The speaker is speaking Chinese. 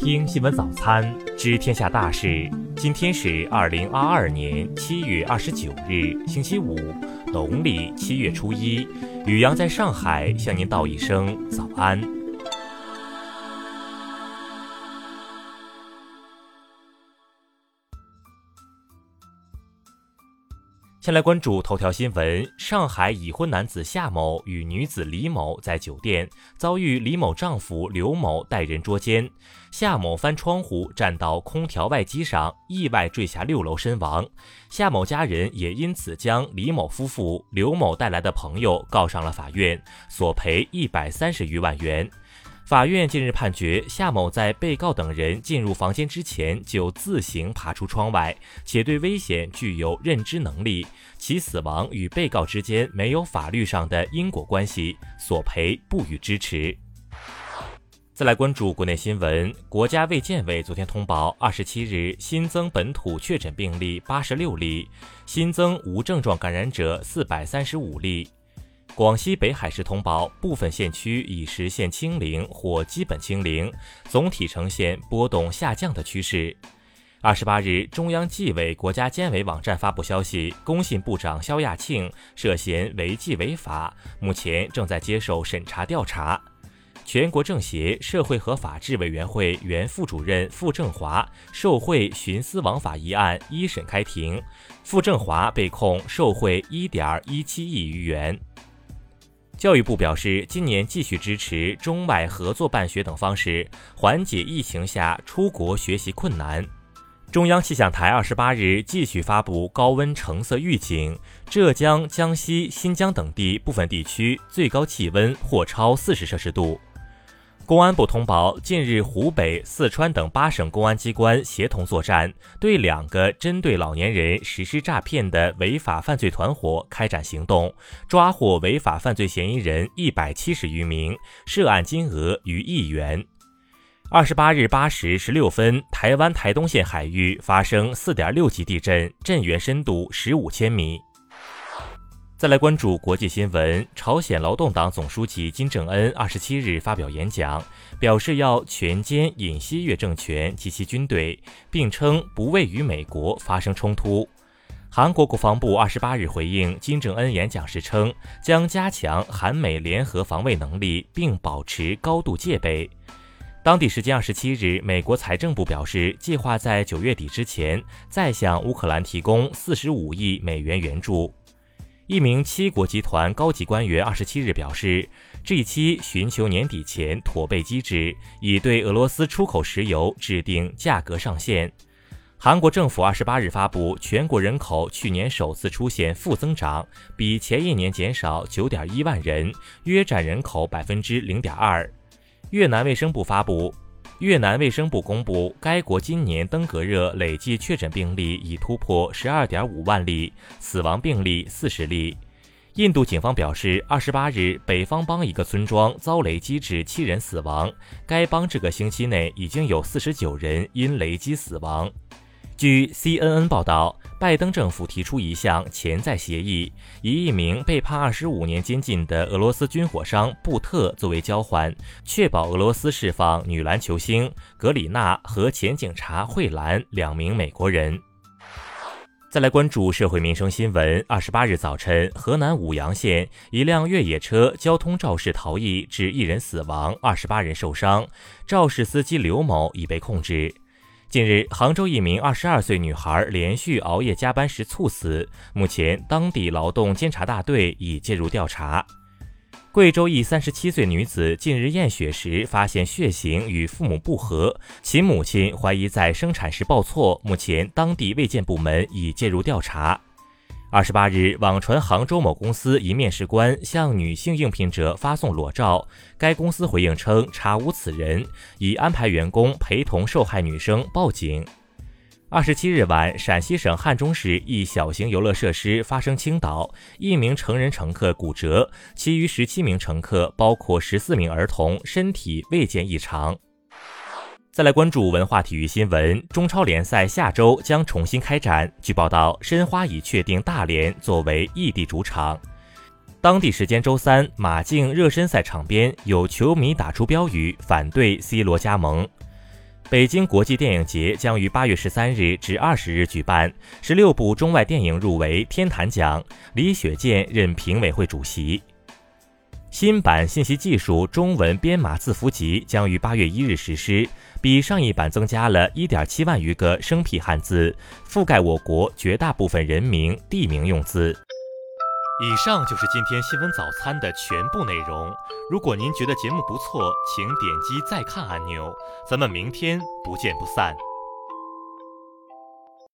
听新闻早餐，知天下大事。今天是二零二二年七月二十九日，星期五，农历七月初一。宇阳在上海向您道一声早安。先来关注头条新闻：上海已婚男子夏某与女子李某在酒店遭遇李某丈夫刘某带人捉奸，夏某翻窗户站到空调外机上，意外坠下六楼身亡。夏某家人也因此将李某夫妇、刘某带来的朋友告上了法院，索赔一百三十余万元。法院近日判决，夏某在被告等人进入房间之前就自行爬出窗外，且对危险具有认知能力，其死亡与被告之间没有法律上的因果关系，索赔不予支持。再来关注国内新闻，国家卫健委昨天通报，二十七日新增本土确诊病例八十六例，新增无症状感染者四百三十五例。广西北海市通报，部分县区已实现清零或基本清零，总体呈现波动下降的趋势。二十八日，中央纪委国家监委网站发布消息，工信部长肖亚庆涉嫌违纪违法，目前正在接受审查调查。全国政协社会和法制委员会原副主任傅政华受贿徇私枉法一案一审开庭，傅政华被控受贿一点一七亿余元。教育部表示，今年继续支持中外合作办学等方式，缓解疫情下出国学习困难。中央气象台二十八日继续发布高温橙色预警，浙江、江西、新疆等地部分地区最高气温或超四十摄氏度。公安部通报，近日湖北、四川等八省公安机关协同作战，对两个针对老年人实施诈骗的违法犯罪团伙开展行动，抓获违法犯罪嫌疑人一百七十余名，涉案金额逾亿元。二十八日八时十六分，台湾台东县海域发生四点六级地震，震源深度十五千米。再来关注国际新闻，朝鲜劳动党总书记金正恩二十七日发表演讲，表示要全歼尹锡悦政权及其军队，并称不畏与美国发生冲突。韩国国防部二十八日回应金正恩演讲时称，将加强韩美联合防卫能力，并保持高度戒备。当地时间二十七日，美国财政部表示，计划在九月底之前再向乌克兰提供四十五亿美元援助。一名七国集团高级官员二十七日表示，这一期寻求年底前妥备机制，以对俄罗斯出口石油制定价格上限。韩国政府二十八日发布，全国人口去年首次出现负增长，比前一年减少九点一万人，约占人口百分之零点二。越南卫生部发布。越南卫生部公布，该国今年登革热累计确诊病例已突破十二点五万例，死亡病例四十例。印度警方表示，二十八日，北方邦一个村庄遭雷击致七人死亡，该邦这个星期内已经有四十九人因雷击死亡。据 CNN 报道，拜登政府提出一项潜在协议，以一名被判二十五年监禁的俄罗斯军火商布特作为交换，确保俄罗斯释放女篮球星格里娜和前警察惠兰两名美国人。再来关注社会民生新闻。二十八日早晨，河南舞阳县一辆越野车交通肇事逃逸，致一人死亡，二十八人受伤，肇事司机刘某已被控制。近日，杭州一名二十二岁女孩连续熬夜加班时猝死，目前当地劳动监察大队已介入调查。贵州一三十七岁女子近日验血时发现血型与父母不合，其母亲怀疑在生产时报错，目前当地卫健部门已介入调查。二十八日，网传杭州某公司一面试官向女性应聘者发送裸照，该公司回应称查无此人，已安排员工陪同受害女生报警。二十七日晚，陕西省汉中市一小型游乐设施发生倾倒，一名成人乘客骨折，其余十七名乘客，包括十四名儿童，身体未见异常。再来关注文化体育新闻，中超联赛下周将重新开展。据报道，申花已确定大连作为异地主场。当地时间周三，马竞热身赛场边有球迷打出标语，反对 C 罗加盟。北京国际电影节将于八月十三日至二十日举办，十六部中外电影入围天坛奖，李雪健任评委会主席。新版信息技术中文编码字符集将于八月一日实施，比上一版增加了一点七万余个生僻汉字，覆盖我国绝大部分人名、地名用字。以上就是今天新闻早餐的全部内容。如果您觉得节目不错，请点击再看按钮。咱们明天不见不散。